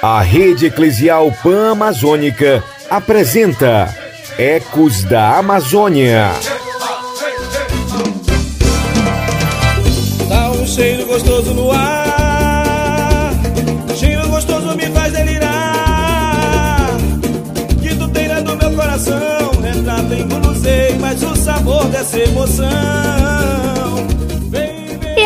A Rede Eclesial Pan-Amazônica apresenta Ecos da Amazônia. Dá um cheiro gostoso no ar. Cheiro gostoso me faz delirar. Que tu tem no meu coração. Retrato engolosei, mas o sabor dessa emoção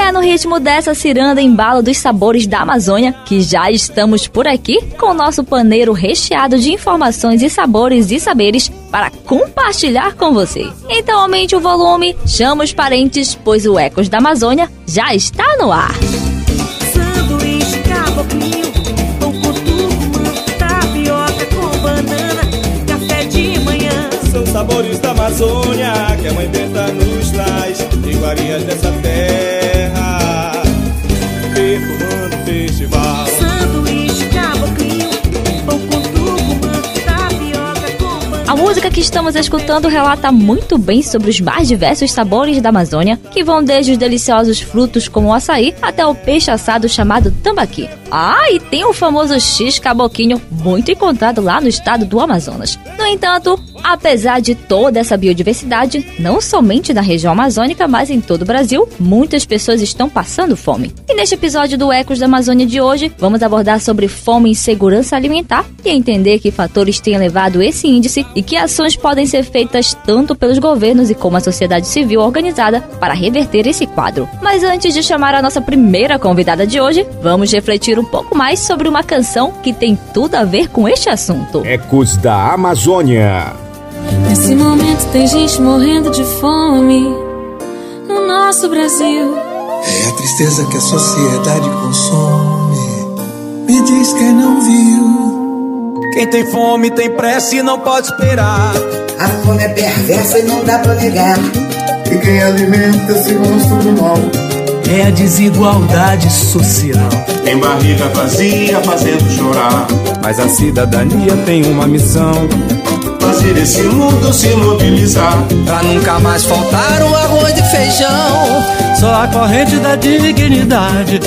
é no ritmo dessa ciranda embalo dos sabores da Amazônia que já estamos por aqui com o nosso paneiro recheado de informações e sabores e saberes para compartilhar com você. Então aumente o volume, chama os parentes, pois o Ecos da Amazônia já está no ar. Sanduíche, caboclinho, pão com tapioca com banana, café de manhã. São sabores da Amazônia que a mãe Benta nos traz, iguarias dessa terra música que estamos escutando relata muito bem sobre os mais diversos sabores da Amazônia, que vão desde os deliciosos frutos como o açaí até o peixe assado chamado tambaqui. Ah, e tem o famoso X caboquinho, muito encontrado lá no estado do Amazonas. No entanto, Apesar de toda essa biodiversidade, não somente na região amazônica, mas em todo o Brasil, muitas pessoas estão passando fome. E neste episódio do Ecos da Amazônia de hoje, vamos abordar sobre fome e segurança alimentar e entender que fatores têm levado esse índice e que ações podem ser feitas tanto pelos governos e como a sociedade civil organizada para reverter esse quadro. Mas antes de chamar a nossa primeira convidada de hoje, vamos refletir um pouco mais sobre uma canção que tem tudo a ver com este assunto. Ecos da Amazônia. Nesse momento tem gente morrendo de fome no nosso Brasil. É a tristeza que a sociedade consome. Me diz quem não viu. Quem tem fome tem pressa e não pode esperar. A fome é perversa e não dá pra negar. E quem alimenta esse monstro do mal é a desigualdade social. Tem barriga vazia fazendo chorar. Mas a cidadania tem uma missão fazer esse mundo se mobilizar. Pra nunca mais faltar um arroz e feijão. Só a corrente da dignidade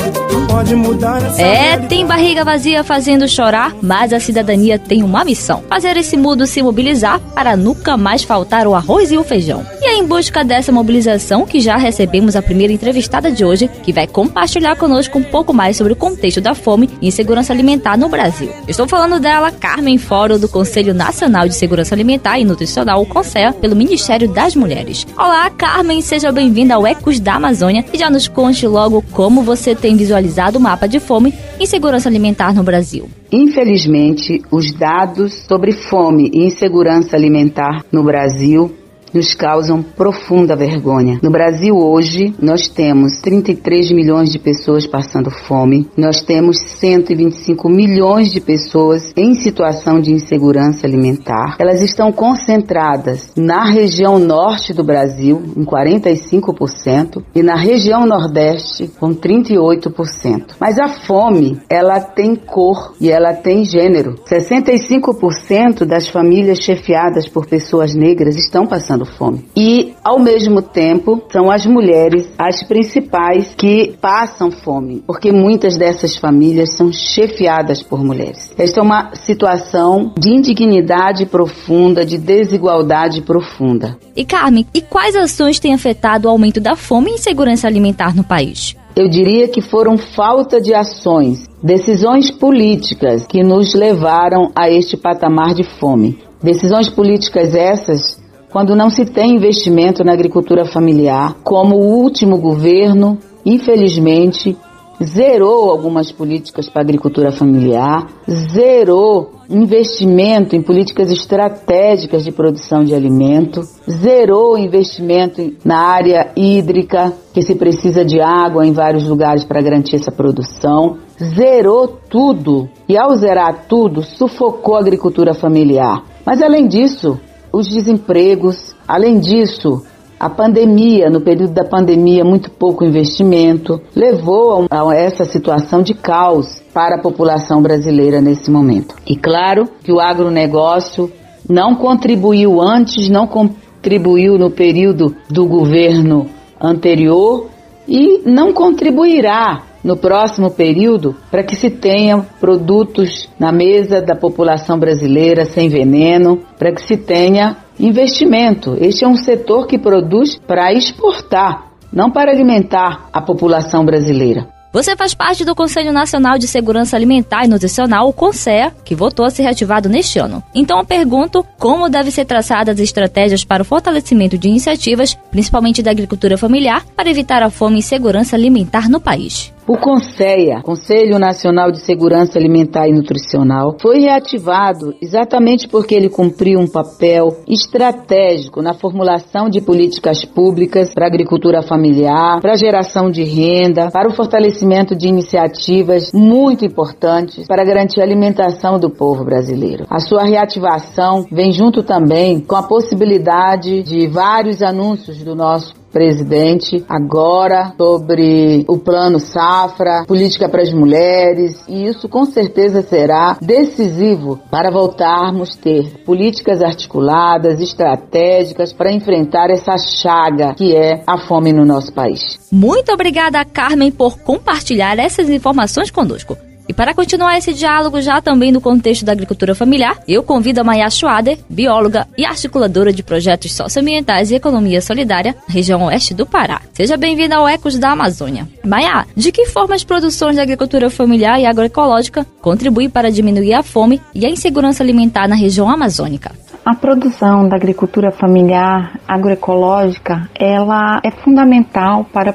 É, tem barriga vazia fazendo chorar, mas a cidadania tem uma missão: fazer esse mundo se mobilizar para nunca mais faltar o arroz e o feijão. E é em busca dessa mobilização que já recebemos a primeira entrevistada de hoje, que vai compartilhar conosco um pouco mais sobre o contexto da fome e insegurança alimentar no Brasil. Estou falando dela, Carmen Foro, do Conselho Nacional de Segurança Alimentar e Nutricional, o CONSEA, pelo Ministério das Mulheres. Olá, Carmen, seja bem-vinda ao Ecos da Amazônia e já nos conte logo como você tem visualizado o mapa de fome e insegurança alimentar no Brasil. Infelizmente, os dados sobre fome e insegurança alimentar no Brasil nos causam profunda vergonha. No Brasil hoje, nós temos 33 milhões de pessoas passando fome, nós temos 125 milhões de pessoas em situação de insegurança alimentar. Elas estão concentradas na região norte do Brasil, em 45%, e na região nordeste, com 38%. Mas a fome, ela tem cor e ela tem gênero. 65% das famílias chefiadas por pessoas negras estão passando fome. E, ao mesmo tempo, são as mulheres as principais que passam fome, porque muitas dessas famílias são chefiadas por mulheres. Esta é uma situação de indignidade profunda, de desigualdade profunda. E Carmen, e quais ações têm afetado o aumento da fome e insegurança alimentar no país? Eu diria que foram falta de ações, decisões políticas que nos levaram a este patamar de fome. Decisões políticas essas quando não se tem investimento na agricultura familiar, como o último governo, infelizmente, zerou algumas políticas para a agricultura familiar, zerou investimento em políticas estratégicas de produção de alimento, zerou investimento na área hídrica, que se precisa de água em vários lugares para garantir essa produção, zerou tudo e ao zerar tudo sufocou a agricultura familiar. Mas além disso, os desempregos. Além disso, a pandemia, no período da pandemia, muito pouco investimento, levou a essa situação de caos para a população brasileira nesse momento. E claro que o agronegócio não contribuiu antes, não contribuiu no período do governo anterior e não contribuirá no próximo período para que se tenha produtos na mesa da população brasileira sem veneno, para que se tenha investimento. Este é um setor que produz para exportar, não para alimentar a população brasileira. Você faz parte do Conselho Nacional de Segurança Alimentar e Nutricional, o CONSEA, que voltou a ser reativado neste ano. Então eu pergunto como devem ser traçadas as estratégias para o fortalecimento de iniciativas, principalmente da agricultura familiar, para evitar a fome e segurança alimentar no país. O CONSEA, Conselho Nacional de Segurança Alimentar e Nutricional, foi reativado exatamente porque ele cumpriu um papel estratégico na formulação de políticas públicas para a agricultura familiar, para a geração de renda, para o fortalecimento de iniciativas muito importantes para garantir a alimentação do povo brasileiro. A sua reativação vem junto também com a possibilidade de vários anúncios do nosso presidente agora sobre o plano safra, política para as mulheres, e isso com certeza será decisivo para voltarmos a ter políticas articuladas, estratégicas para enfrentar essa chaga que é a fome no nosso país. Muito obrigada, Carmen, por compartilhar essas informações conosco. E para continuar esse diálogo já também no contexto da agricultura familiar, eu convido a Maya Schwader, bióloga e articuladora de projetos socioambientais e economia solidária na região oeste do Pará. Seja bem-vinda ao Ecos da Amazônia. Maya, de que forma as produções da agricultura familiar e agroecológica contribuem para diminuir a fome e a insegurança alimentar na região amazônica? A produção da agricultura familiar agroecológica, ela é fundamental para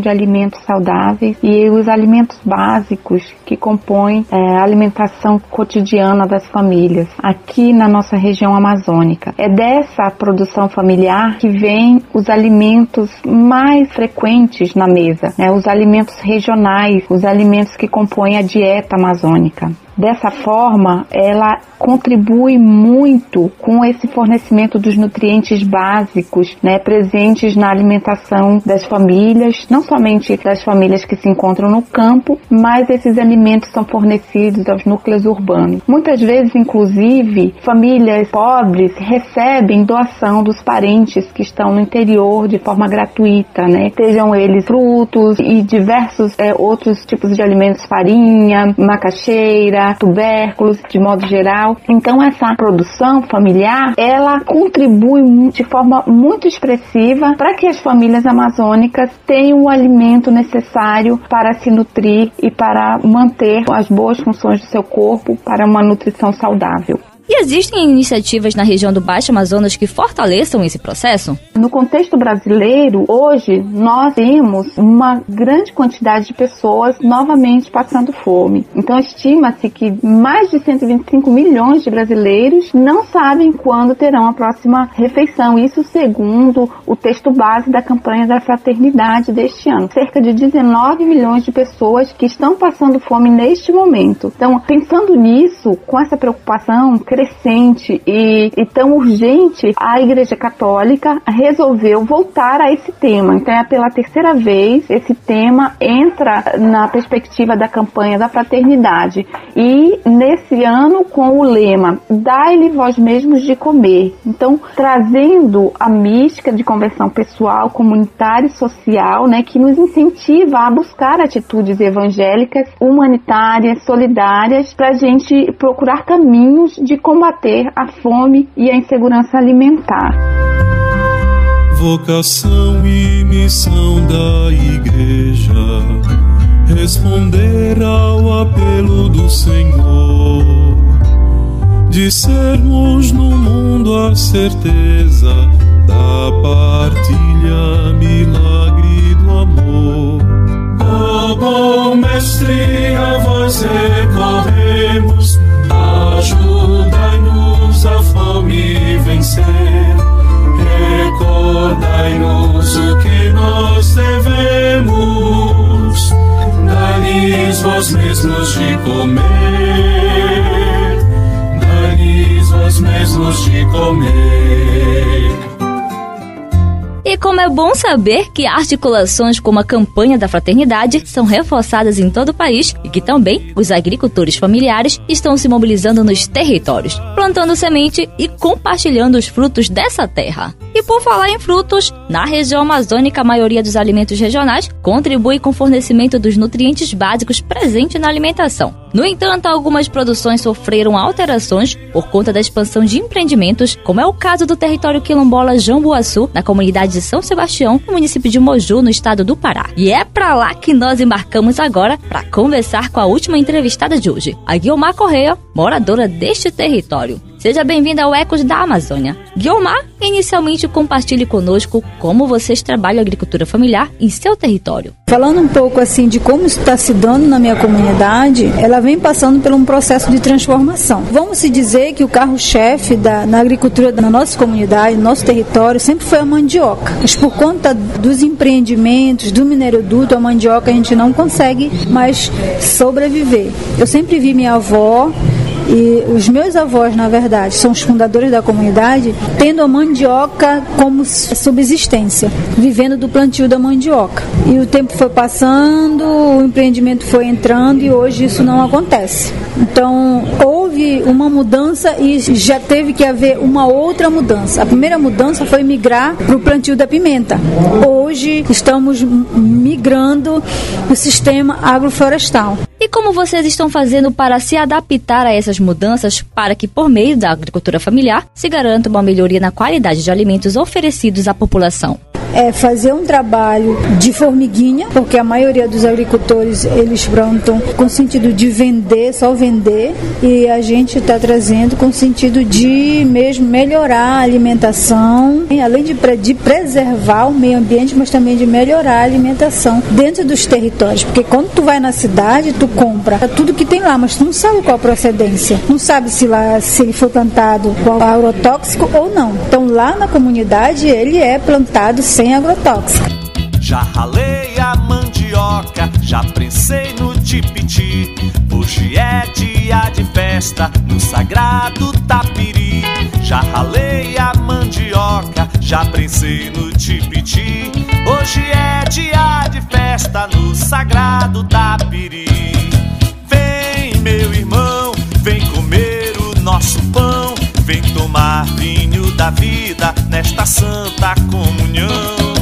de alimentos saudáveis e os alimentos básicos que compõem é, a alimentação cotidiana das famílias aqui na nossa região amazônica. É dessa produção familiar que vem os alimentos mais frequentes na mesa, né? os alimentos regionais, os alimentos que compõem a dieta amazônica. Dessa forma, ela contribui muito com esse fornecimento dos nutrientes básicos, né, presentes na alimentação das famílias, não somente das famílias que se encontram no campo, mas esses alimentos são fornecidos aos núcleos urbanos. Muitas vezes, inclusive, famílias pobres recebem doação dos parentes que estão no interior de forma gratuita, né, sejam eles frutos e diversos é, outros tipos de alimentos, farinha, macaxeira, tubérculos, de modo geral. Então essa produção familiar, ela contribui de forma muito expressiva para que as famílias amazônicas tenham o alimento necessário para se nutrir e para manter as boas funções do seu corpo para uma nutrição saudável. E existem iniciativas na região do Baixo Amazonas que fortaleçam esse processo? No contexto brasileiro, hoje nós temos uma grande quantidade de pessoas novamente passando fome. Então estima-se que mais de 125 milhões de brasileiros não sabem quando terão a próxima refeição. Isso segundo o texto base da campanha da fraternidade deste ano. Cerca de 19 milhões de pessoas que estão passando fome neste momento. Então, pensando nisso, com essa preocupação, crescente e, e tão urgente, a Igreja Católica resolveu voltar a esse tema. Então, é pela terceira vez esse tema entra na perspectiva da campanha da fraternidade. E nesse ano, com o lema Dai-lhe vós mesmos de comer. Então, trazendo a mística de conversão pessoal, comunitária e social, né, que nos incentiva a buscar atitudes evangélicas, humanitárias, solidárias, para a gente procurar caminhos de combater a fome e a insegurança alimentar. Vocação e missão da Igreja responder ao apelo do Senhor de sermos no mundo a certeza da partilha, milagre do amor. Ó oh, bom mestre, a vós recorremos, ajudai-nos a Recordai-nos o que nós devemos, dai-lhes vós mesmos de comer como é bom saber que articulações como a campanha da fraternidade são reforçadas em todo o país e que também os agricultores familiares estão se mobilizando nos territórios, plantando semente e compartilhando os frutos dessa terra. E por falar em frutos, na região amazônica a maioria dos alimentos regionais contribui com o fornecimento dos nutrientes básicos presentes na alimentação. No entanto, algumas produções sofreram alterações por conta da expansão de empreendimentos, como é o caso do território quilombola Jambuaçu, na comunidade de São Sebastião, no município de Moju, no estado do Pará. E é para lá que nós embarcamos agora para conversar com a última entrevistada de hoje, a Guilmar Correia, moradora deste território. Seja bem-vinda ao Ecos da Amazônia. Guilmar, inicialmente compartilhe conosco como vocês trabalham a agricultura familiar em seu território. Falando um pouco assim de como está se dando na minha comunidade, ela vem passando por um processo de transformação. Vamos se dizer que o carro-chefe na agricultura da nossa comunidade, no nosso território, sempre foi a mandioca. Mas por conta dos empreendimentos, do mineroduto, a mandioca a gente não consegue mais sobreviver. Eu sempre vi minha avó e os meus avós, na verdade, são os fundadores da comunidade, tendo a mandioca como subsistência, vivendo do plantio da mandioca. E o tempo foi passando, o empreendimento foi entrando e hoje isso não acontece. Então, houve uma mudança e já teve que haver uma outra mudança. A primeira mudança foi migrar para o plantio da pimenta. Hoje estamos migrando o sistema agroflorestal. Como vocês estão fazendo para se adaptar a essas mudanças para que, por meio da agricultura familiar, se garanta uma melhoria na qualidade de alimentos oferecidos à população? É fazer um trabalho de formiguinha, porque a maioria dos agricultores eles plantam com sentido de vender, só vender, e a gente está trazendo com sentido de mesmo melhorar a alimentação, além de, de preservar o meio ambiente, mas também de melhorar a alimentação dentro dos territórios, porque quando tu vai na cidade, tu compra tudo que tem lá, mas tu não sabe qual a procedência, não sabe se lá se ele foi plantado com agrotóxico ou não. Então lá na comunidade ele é plantado sem agrotóxico. Já ralei a mandioca, já prensei no tipiti. Hoje é dia de festa no sagrado tapiri. Já ralei a mandioca, já prensei no tipiti. Hoje é dia de festa no sagrado tapiri. Vem, meu irmão, vem comer o nosso pão. Vem tomar vinho da vida nesta santa comunhão.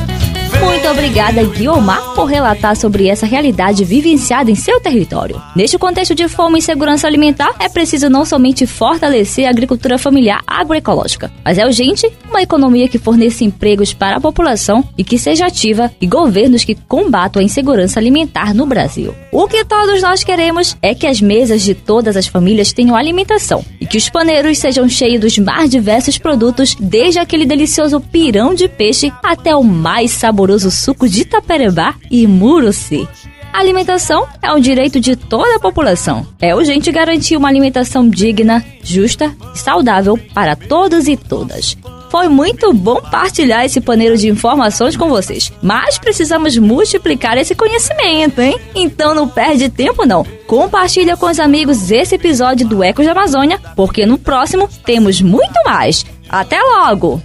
Muito obrigada, Guiomar, por relatar sobre essa realidade vivenciada em seu território. Neste contexto de fome e segurança alimentar, é preciso não somente fortalecer a agricultura familiar agroecológica, mas é urgente uma economia que forneça empregos para a população e que seja ativa e governos que combatam a insegurança alimentar no Brasil. O que todos nós queremos é que as mesas de todas as famílias tenham alimentação e que os paneiros sejam cheios dos mais diversos produtos, desde aquele delicioso pirão de peixe até o mais saboroso suco de taperebá e muruci. Alimentação é um direito de toda a população. É urgente garantir uma alimentação digna, justa e saudável para todos e todas. Foi muito bom partilhar esse paneiro de informações com vocês, mas precisamos multiplicar esse conhecimento, hein? Então não perde tempo não. Compartilha com os amigos esse episódio do Ecos da Amazônia, porque no próximo temos muito mais. Até logo!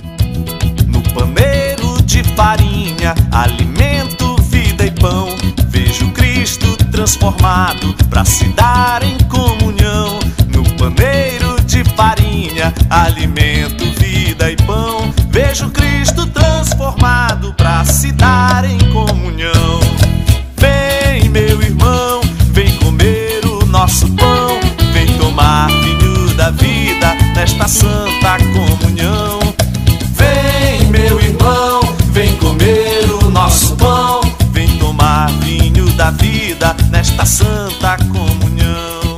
Farinha, alimento, vida e pão, vejo Cristo transformado para se dar em comunhão. No paneiro de farinha, alimento, vida e pão, vejo Cristo transformado para se dar em comunhão. Vem, meu irmão, vem comer o nosso pão, vem tomar vinho da vida nesta santa comunhão. Nesta santa comunhão.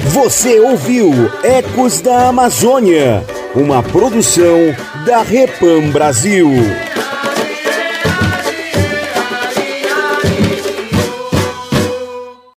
Você ouviu Ecos da Amazônia, uma produção da Repam Brasil.